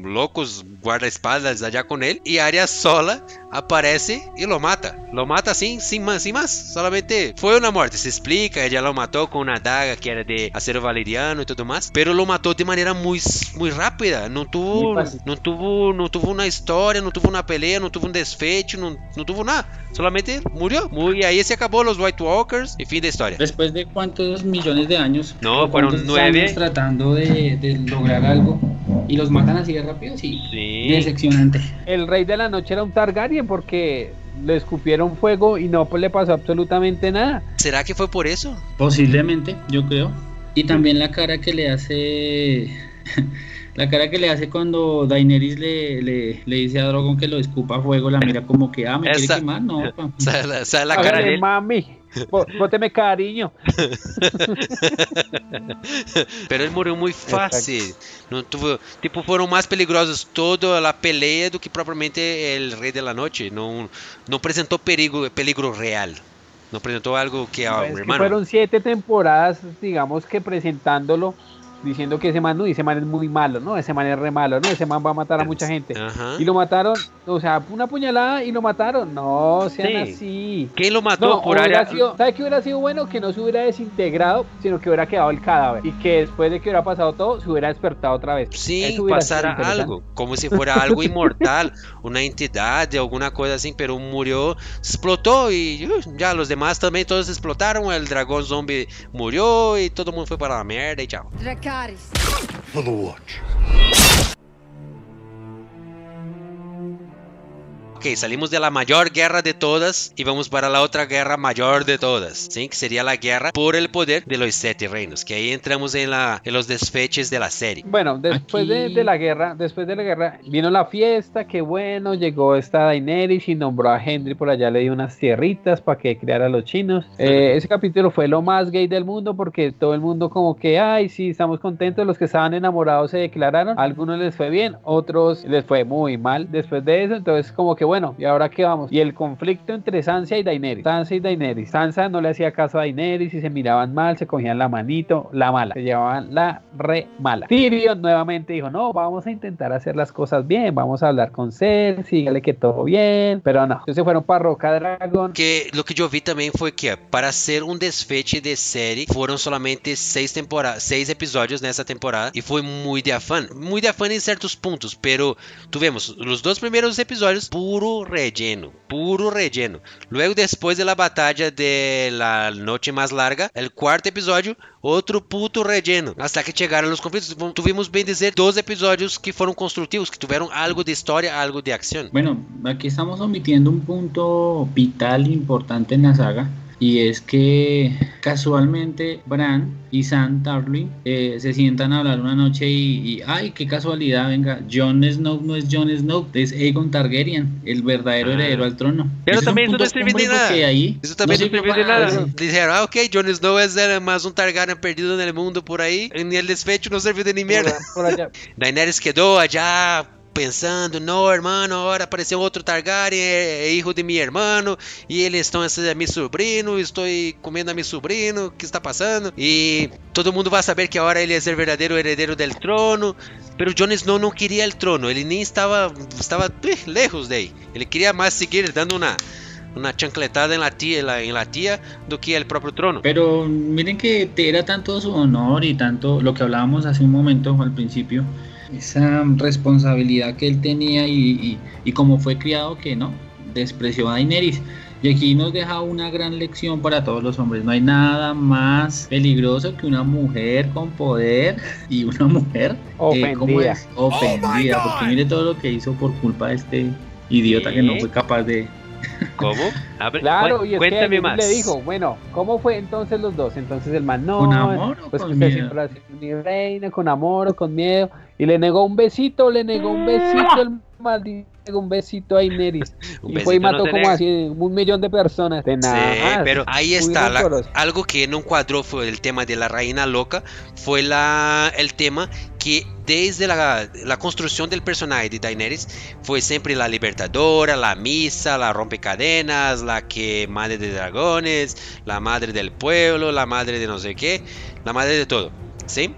loucos guarda-espaldas allá com ele e Arya sola aparece e lo mata. Lo mata assim, sem más, sem más. Solamente foi uma morte, se explica, ela lo matou com uma daga que era de acero valeriano e tudo mais, pero lo matou de maneira muito muito rápida, não tuvo Muy fácil. não tuvo não tuvo uma história, não tuvo uma pelea, não tuvo um desfecho, não, não tuvo nada. Solamente murió. E aí se acabou os White Walkers e fim da história. Después de cuántos millones de años. No, fueron nueve. años tratando de, de lograr algo y los matan así de rápido, sí. Sí. Decepcionante. el rey de la noche era un Targaryen porque le escupieron fuego y no le pasó absolutamente nada. ¿Será que fue por eso? Posiblemente, yo creo. Y también la cara que le hace. La cara que le hace cuando Daenerys le, le, le dice a Drogon que lo escupa a fuego, la mira como que, ah, me Esa- quiere quemar, no. ¿Sabes la, sabe la cara de él? mami, bóteme cariño. Pero ele morreu muito fácil. Não tipo, foram mais peligrosos toda a peleia do que propriamente o Rei de la Noche. Não, não apresentou perigo, peligro real. Não apresentou algo que, ah, Es que fueron siete temporadas, digamos que presentándolo diciendo que ese man no, y ese man es muy malo, ¿no? Ese man es re malo, ¿no? Ese man va a matar a mucha gente. Ajá. Y lo mataron, o sea, una puñalada y lo mataron. No, sean Sí. así. ¿Quién lo mató No, por hubiera área? sido, ¿sabe qué hubiera sido bueno? Que no se hubiera desintegrado, sino que hubiera quedado el cadáver. Y que después de que hubiera pasado todo, se hubiera despertado otra vez. Sí, pasara algo, como si fuera algo inmortal, una entidad de alguna cosa así, pero murió, explotó y uh, ya los demás también todos explotaron, el dragón zombie murió y todo el mundo fue para la mierda y chao. Dracarys. For the Watch. Ok, salimos de la mayor guerra de todas y vamos para la otra guerra mayor de todas, ¿sí? Que sería la guerra por el poder de los siete reinos, que ahí entramos en, la, en los desfeches de la serie. Bueno, después de, Aquí- de la guerra, después de la guerra, vino la fiesta, qué bueno, llegó esta Daenerys y nombró a Henry por allá, le dio unas tierritas para que criara a los chinos. Eh, ese capítulo fue lo más gay del mundo porque todo el mundo como que, ay, sí, estamos contentos, los que estaban enamorados se declararon, a algunos les fue bien, otros les fue muy mal después de eso, entonces como que bueno, ¿y ahora qué vamos? Y el conflicto entre Sansa y Daenerys, Sansa y Daenerys, Sansa no le hacía caso a Daenerys y se miraban mal, se cogían la manito, la mala, se llevaban la re mala. Tyrion nuevamente dijo, no, vamos a intentar hacer las cosas bien, vamos a hablar con Cersei, dígale que todo bien, pero no, entonces se fueron para Roca Dragon, Que lo que yo vi también fue que para hacer un desfeche de serie fueron solamente seis temporadas, seis episodios nessa temporada y fue muy de afán, muy de afán en ciertos puntos, pero tuvimos los dos primeros episodios puro relleno, puro relleno. Luego después de la batalla de la noche más larga, el cuarto episodio, outro puto relleno, hasta que chegaram os conflitos. Tuvimos bem dizer dos episódios que foram construtivos, que tiveram algo de história, algo de acción. Bueno, aquí estamos omitiendo un punto vital importante en la saga. Y es que casualmente Bran y Sam Tarly eh, se sientan a hablar una noche y, y, ay, qué casualidad, venga, Jon Snow no es Jon Snow, es Aegon Targaryen, el verdadero Ah. heredero al trono. Pero es un también eso punto no sirve nada. ahí Isso também não sirve serviu de nada. Disseram, ah, ok, Jon Snow é mais um Targaryen perdido no mundo por aí. E el desfecho não serviu de nem merda. por allá. Daenerys quedou allá pensando, no hermano, ahora apareceu outro Targaryen, é, é hijo de mi hermano, e eles estão é meu sobrinho, estou comendo a meu sobrinho, o que está passando? E todo mundo vai saber que agora ele é o verdadeiro herdeiro del trono, pero Jon Snow não queria o trono, ele nem estava, estava eh, lejos daí, ele queria mais seguir dando uma una chancletada en la tía, en la, en la tía do que el propio trono. Pero miren que era tanto su honor y tanto lo que hablábamos hace un momento al principio, esa responsabilidad que él tenía y, y, y como fue criado que no, despreció a Daenerys. Y aquí nos deja una gran lección para todos los hombres. No hay nada más peligroso que una mujer con poder y una mujer eh, ¿cómo Ofendida. es? ofendida. porque mire todo lo que hizo por culpa de este idiota que no fue capaz de... ¿Cómo? A ver, Claro, cu- y es que cuéntame él más. le dijo, bueno, ¿cómo fue entonces los dos? Entonces el man, no, ¿Con amor o pues con que usted miedo? siempre ha sido mi reina, con amor o con miedo. Y le negó un besito, le negó un besito, el maldito, un besito a Ineris. Un y fue y no mató se como así un millón de personas. De Sí, nada. pero ahí está. la- algo que no cuadró fue el tema de la reina loca. Fue la, el tema que desde la, la construcción del personaje de Daenerys fue siempre la libertadora, la misa, la rompecadenas, la que madre de dragones, la madre del pueblo, la madre de no sé qué, la madre de todo. ¿Sí?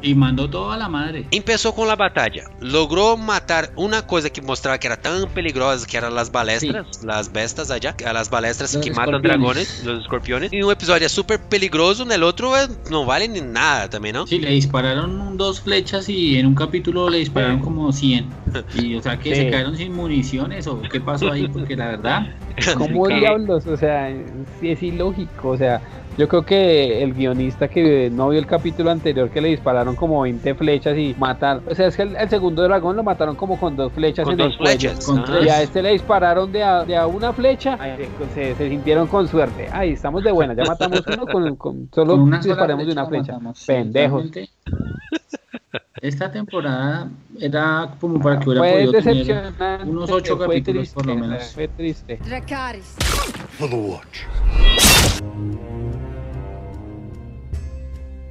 Y mandó todo a la madre. Empezó con la batalla. Logró matar una cosa que mostraba que era tan peligrosa, que eran las balestras, las bestas allá, a las balestras Los que matan dragones, los escorpiones. Y un episodio súper peligroso, en el otro eh, no vale ni nada también, ¿no? Sí, le dispararon dos flechas y en un capítulo le dispararon como 100. Y o sea que Sí. se quedaron sin municiones o qué pasó ahí, porque la verdad. ¿Cómo Sí. diablos? O sea, sí es ilógico. O sea, yo creo que el guionista que no vio el capítulo anterior que le dispararon como 20 flechas y mataron. O sea, es que el, el segundo dragón lo mataron como con dos flechas Con en dos el cuello. flechas. Con tres. Y a este le dispararon de a, de a una flecha. Ay, se, se sintieron con suerte. Ay, estamos de buena. Ya matamos uno con, con- solo Con una disparemos de una flecha. matamos. Pendejos. Esta temporada era como para que hubiera Fue podido tener unos ocho fue capítulos por lo menos. Fue triste. Dracarys. For the Watch.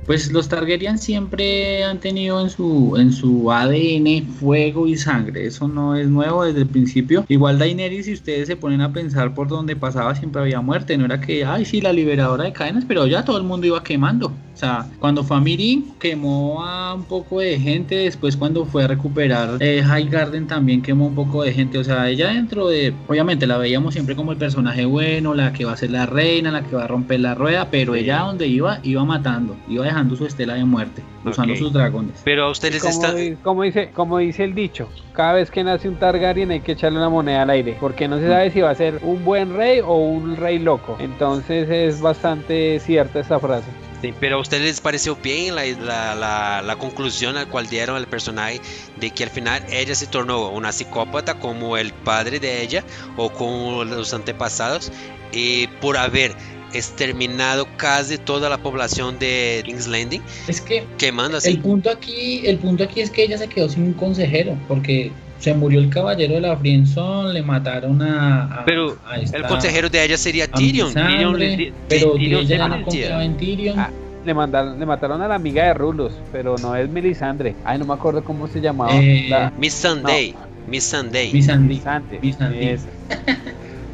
Pues los Targaryen siempre han tenido en su, en su ADN fuego y sangre. Eso no es nuevo desde el principio. Igual Daenerys, si ustedes se ponen a pensar por donde pasaba, siempre había muerte. No era que, ay, sí, la liberadora de cadenas, pero ya todo el mundo iba quemando. O sea, cuando fue a Mirin quemó a un poco de gente, después cuando fue a recuperar eh, High Garden también quemó un poco de gente. O sea, ella dentro de, obviamente la veíamos siempre como el personaje bueno, la que va a ser la reina, la que va a romper la rueda, pero ella donde iba, iba matando, iba dejando su estela de muerte, usando sus dragones. Pero a ustedes Como, están... di- como dice, como dice el dicho, cada vez que nace un Targaryen hay que echarle una moneda al aire, porque no se sabe si va a ser un buen rey o un rey loco. Entonces es bastante cierta esta frase. Sí, pero a ustedes les pareció bien la, la, la, la conclusión al cual dieron al personaje de que al final ella se tornó una psicópata como el padre de ella o como los antepasados y por haber exterminado casi toda la población de King's Landing Es que quemando el así. punto aquí, el punto aquí es que ella se quedó sin un consejero, porque se murió el caballero de la Friendzone, le mataron a, a- Pero a esta- El consejero de ella sería Tyrion. Tyrion, di- pero Tyrion ella se ya no confiaba en Tyrion. Ah, Le, mandaron, le mataron a la amiga de Rulos, pero no es Melisandre. Ay, no me acuerdo cómo se llamaba. Eh, la- Miss Sunday. Miss Sunday. Missandei. Melisandre. Missandei. Esa.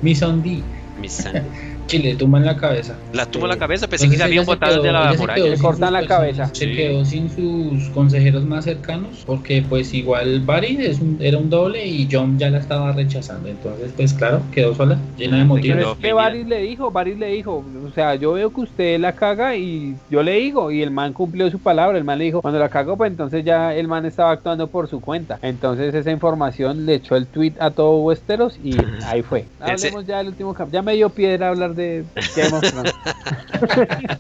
Missandei. Miss Sunday. que le tumban la cabeza. La tuvo en la Eh, cabeza, pensé que entonces se habían botado de quedó- la muralla. Le sin cortan sus la cabeza. Se Sí. quedó sin sus consejeros más cercanos, porque pues igual Barry es un- era un doble y John ya la estaba rechazando. Entonces, pues claro, quedó sola, llena de Pero motivos. quedó es que le dijo, Varys le dijo, o sea, yo veo que usted la caga y yo le digo, y el man cumplió su palabra, el man le dijo, cuando la cago, pues entonces ya el man estaba actuando por su cuenta. Entonces esa información le echó el tweet a todo Westeros y ahí fue. Hablemos ya del último. Ya me dio piedra hablar de Game of Thrones.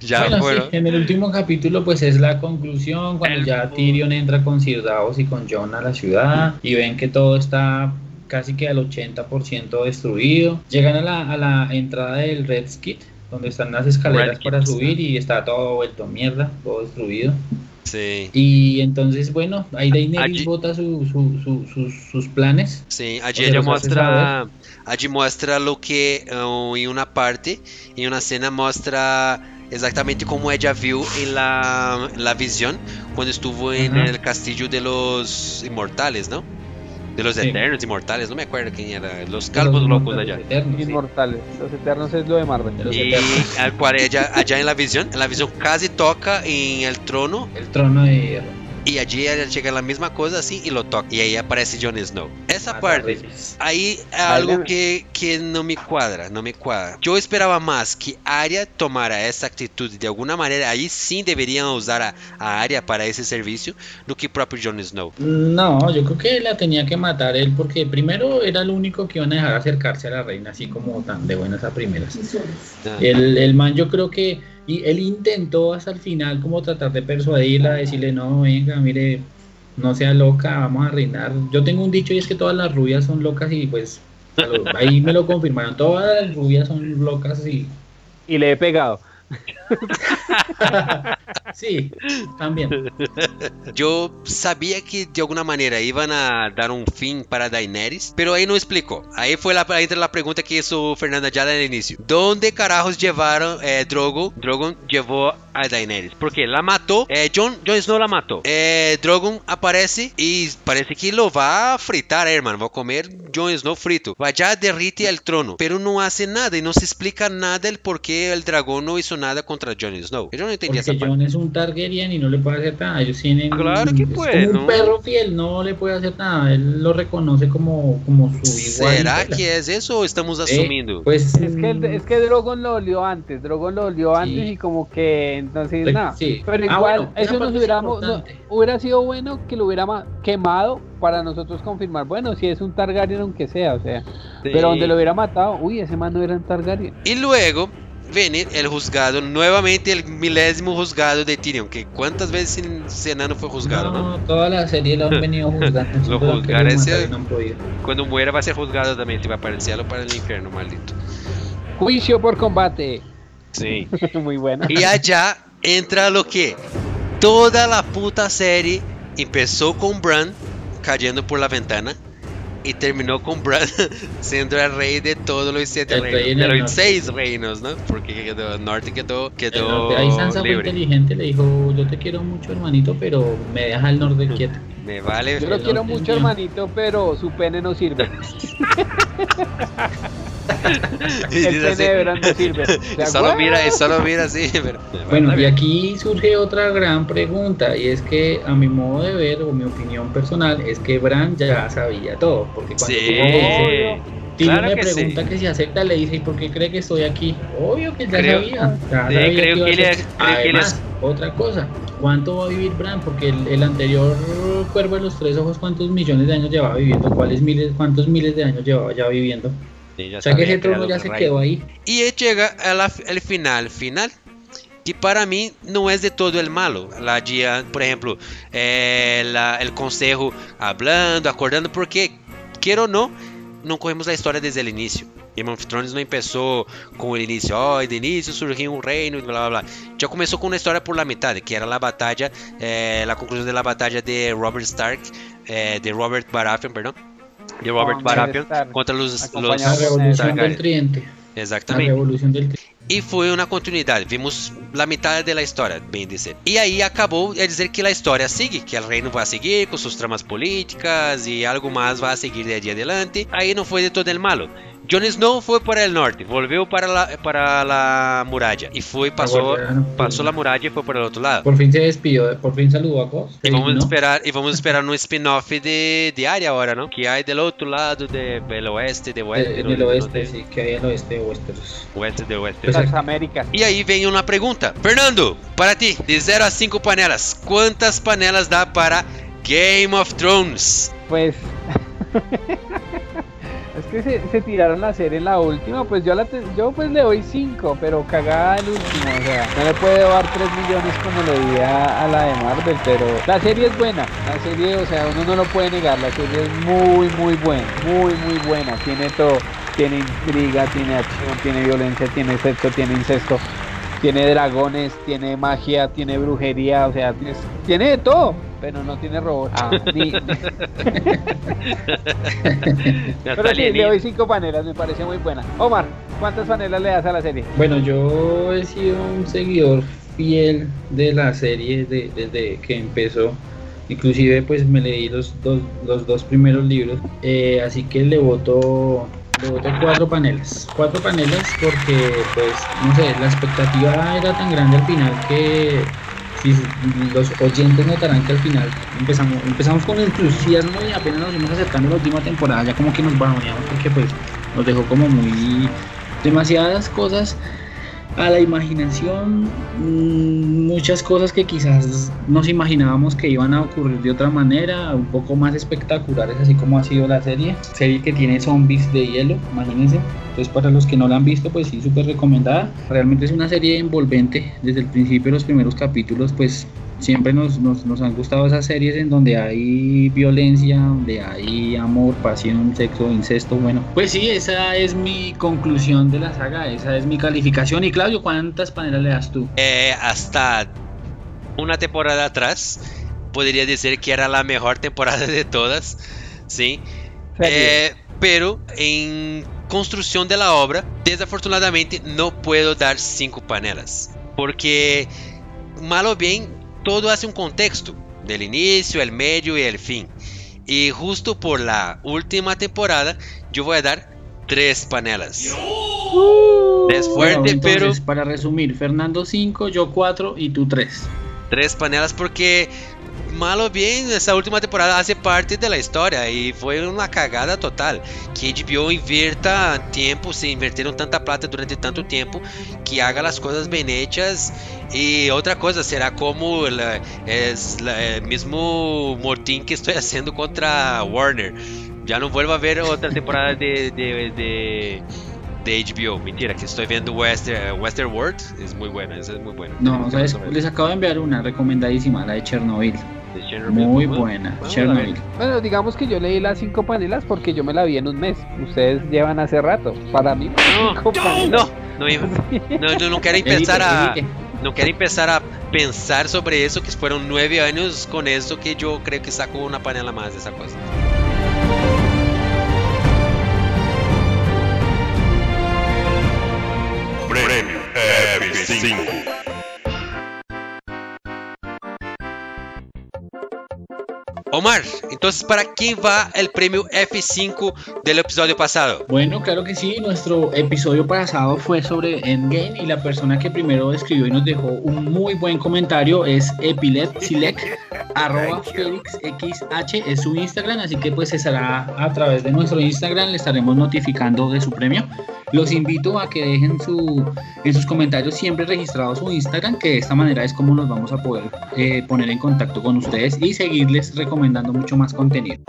ya bueno, sí, en el último capítulo pues es la conclusión cuando El- ya Tyrion entra con Sir Davos y con Jon a la ciudad y ven que todo está casi que al 80% destruido. Llegan a la, a la entrada del Red Skit donde están las escaleras Red para subir y está todo vuelto mierda, todo destruido. Sí. Y entonces, bueno, ahí Daenerys Allí- bota su- su- su- sus, sus planes. Sí, allí ella muestra, allí muestra lo que eh, en una parte, en una escena muestra exactamente como ella vio en la, en la visión cuando estuvo en el castillo de los inmortales, ¿no? De los Sí. eternos inmortales, no me acuerdo quién era, los calvos los locos de allá. eternos, sí. Inmortales. Los Eternos es lo de Marvel. Y eternos. al cual ella, allá en la visión, en la visión casi toca en el trono El trono de hierro. Y allí ella llega la misma cosa así y lo toca. Y ahí aparece Jon Snow. Esa Mata parte. Ahí algo que, que no me cuadra, no me cuadra. Yo esperaba más que Arya tomara esa actitud de alguna manera. Ahí sí deberían usar a, a Arya para ese servicio, do que propio Jon Snow. No, yo creo que la tenía que matar él porque primero era el único que iban a dejar acercarse a la reina así como tan de buenas a primeras. Ah, El, el man yo creo que y él intentó hasta el final como tratar de persuadirla, decirle no, venga, mire, no sea loca, vamos a reinar. Yo tengo un dicho y es que todas las rubias son locas y pues ahí me lo confirmaron, todas las rubias son locas y Y le he pegado. sí, también. Yo sabía que de alguna manera iban a dar un fin para Daenerys, pero ahí no explicó. Ahí fue la, entra la pregunta que hizo Fernanda ya al inicio. ¿Dónde carajos llevaron eh, Drogo? Drogon llevó a Daenerys. Porque la mató. Eh, Jon, Jon Snow la mató. Eh, Drogon aparece y parece que lo va a fritar, hermano. Va a comer Jon Snow frito. Vaya derrite el trono. Pero no hace nada y no se explica nada el por qué el dragón no hizo nada contra Jon Snow. Yo no entendí esa Porque parte. Es un Targaryen y no le puede hacer nada. Ellos tienen. Claro que es puede, como ¿no? un perro fiel, no le puede hacer nada. Él lo reconoce como, como su igual. ¿Será que es eso o estamos asumiendo? Pues Es que, es que Drogon lo olió antes, Drogon lo olió antes y como que entonces Re- nada. sí. Pero Ah, igual, bueno, eso nos hubiéramos, no- hubiera sido bueno que lo hubiera ma- quemado para nosotros confirmar, bueno, si es un Targaryen aunque sea, o sea, pero donde lo hubiera matado, uy, ese man no era un Targaryen. Y luego viene el juzgado, nuevamente el milésimo juzgado de Tyrion, que cuántas veces ese enano fue juzgado, ¿no? no, toda la serie lo han venido juzgando. Lo Siempre han juzgar querido ese- no. Cuando muera va a ser juzgado también, se va a aparecerlo para el infierno, maldito. Juicio por combate. Sí. Muy bueno. Y allá entra lo que toda la puta serie empezó con Bran cayendo por la ventana y terminó con Bran siendo el rey de todos los siete El reinos, de los seis reinos, ¿no? Porque quedó, el norte quedó, El quedó norte- Ahí Sansa fue libre. inteligente, le dijo, yo te quiero mucho hermanito, pero me deja el norte quieto. Me vale. Yo lo quiero mucho, mío. hermanito, pero su pene no sirve. El dice pene así, de Bran no sirve. y ¿De solo mira, y solo mira así. pero- Bueno, y aquí surge otra gran pregunta, y es que a mi modo de ver, o mi opinión personal, es que Bran ya sabía todo, porque cuando Sí. Dice- claro le que pregunta sí. que si acepta, le dice, ¿y por qué cree que estoy aquí? Obvio que ya Creo- sabía. ya sí, sabía creo iba a que él ser- es- creo que él Además, otra cosa, ¿cuánto va a vivir Bran? Porque el, el anterior cuervo de los tres ojos, ¿cuántos millones de años llevaba viviendo? ¿Cuáles miles, ¿Cuántos miles de años llevaba ya viviendo? Sí, ya O sea que sabía ese que era trono ya los se reyes. quedó ahí. Y él llega al el final, final, que para mí no es de todo el malo. La día, por ejemplo, eh, la- el consejo hablando, acordando, porque, quiero o no, no cogemos la historia desde el inicio. Game of Thrones no empezó con el inicio, oh, de inicio surgió un reino, y bla, bla, bla. Ya comenzó con una historia por la mitad, que era la batalla, eh, la conclusión de la batalla de Robert Stark, eh, de Robert Baratheon, perdón, de Robert Baratheon contra los, los con revolución Targaryen. del tridente. La Exactamente. revolución del tridente. E foi uma continuidade. Vimos a metade da história, bem dizer. E aí acabou a dizer que a história sigue, que o reino vai seguir com suas tramas políticas e algo mais vai seguir de aí adelante. Aí não foi de todo el malo. Jon Snow foi para o norte, volveu para la, para la muralla e foi passou Agora, passou a muralla e foi para o outro lado. Por fin se despidió, por fin saludó a Cos. E vamos ¿no? esperar e vamos esperar um spin-off de, de área agora, não? Que há do outro lado de, del oeste, de oeste, Eh, en no- el no- oeste, de- sí, que hay oeste de Westeros. oeste de. Pues, Américas. E aí vem uma pergunta. Fernando, para ti, de 0 a 5 panelas, quantas panelas dá para Game of Thrones? Pues. es que se, tiraron la serie en la última. Pues yo, la te- yo pues le doy 5, pero cagada el último. O sea, no le puedo dar 3 millones como le di a, a la de Marvel. Pero la serie es buena. La serie, o sea, uno no lo puede negar. La serie es muy, muy buena. Muy, muy buena. Tiene todo. Tiene intriga, tiene acción, tiene violencia, tiene sexo, tiene incesto. Tiene dragones, tiene magia, tiene brujería, o sea, es- tiene de todo, pero no tiene robots. Ah. Ni- pero sí, le doy cinco panelas, me parece muy buena. Omar, ¿cuántas panelas le das a la serie? Bueno, yo he sido un seguidor fiel de la serie de- desde que empezó. Inclusive pues me leí los dos, los dos primeros libros. eh, así que le voto, le voto cuatro panelas. Cuatro panelas porque pues no sé, la expectativa era tan grande al final que los oyentes notarán que al final empezamos, empezamos con entusiasmo y apenas nos fuimos acercando a la última temporada ya como que nos bajoneamos porque pues nos dejó como muy demasiadas cosas a la imaginación, mm, muchas cosas que quizás nos imaginábamos que iban a ocurrir de otra manera, un poco más espectaculares, así como ha sido la serie. Serie que tiene zombies de hielo, imagínense. Entonces, para los que no la han visto, pues sí, súper recomendada. Realmente es una serie envolvente. Desde el principio, los primeros capítulos, pues siempre nos, nos, nos han gustado esas series en donde hay violencia, donde hay amor, pasión, sexo, incesto. Bueno, pues sí, esa es mi conclusión de la saga, esa es mi calificación. Y Claudio, ¿cuántas panelas le das tú? Eh, hasta una temporada atrás, podría decir que era la mejor temporada de todas, ¿sí? Eh, pero en construcción de la obra, desafortunadamente no puedo dar cinco panelas. Porque, mal o bien, todo hace un contexto. Del inicio, el medio y el fin. Y justo por la última temporada, yo voy a dar tres panelas. Es Bueno, fuerte, entonces, pero para resumir, Fernando 5, yo 4 y tú 3. tres panelas porque mal o bien essa última temporada hace parte da história e foi uma cagada total que HBO inverta tempo se inverteram tanta plata durante tanto tempo que haga as coisas bem hechas. E outra coisa será como la, es la, que estou fazendo contra Warner. Já não vuelvo a ver outra temporada de, de, de de HBO. Mentira, que estoy viendo Wester, Western World. Es muy buena, esa es muy buena. No, ¿sabes? les acabo de enviar una recomendadísima, la de Chernobyl. De Chernobyl. Muy buena, vamos Chernobyl. Bueno, digamos que yo leí las cinco panelas porque yo me la vi en un mes. Ustedes llevan hace rato. Para mí, No, cinco. No, no, iba- no, yo no quero empezar a, no quero empezar a pensar sobre eso, que fueron nueve años con eso que yo creo que saco una panela más de esa cosa. F5. Omar, entonces, ¿para quién va el premio F5 del episodio pasado? Bueno, claro que sí. Nuestro episodio pasado fue sobre Endgame y la persona que primero escribió y nos dejó un muy buen comentario es epilepsilec arroba felixxh es su Instagram, así que pues estará a través de nuestro Instagram, le estaremos notificando de su premio. Los invito a que dejen su, en sus comentarios siempre registrado su Instagram, que de esta manera es como nos vamos a poder eh, poner en contacto con ustedes y seguirles recomendando mucho más contenido.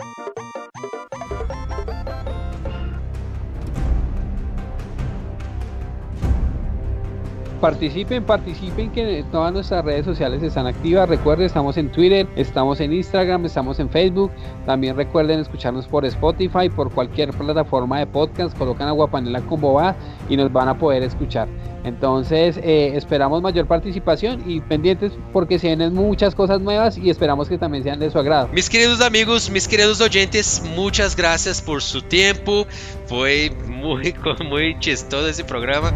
Participen, participen, que todas nuestras redes sociales están activas. Recuerden, estamos en Twitter, estamos en Instagram, estamos en Facebook. También recuerden escucharnos por Spotify, por cualquier plataforma de podcast. Colocan Aguapanela con Boba y nos van a poder escuchar. Entonces, eh, esperamos mayor participación y pendientes porque se vienen muchas cosas nuevas y esperamos que también sean de su agrado. Mis queridos amigos, mis queridos oyentes, muchas gracias por su tiempo. Fue muy, muy chistoso ese programa.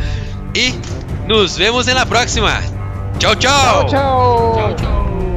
Y nos vemos en la próxima. Chao, chao. Chao, chao. Chao, chao.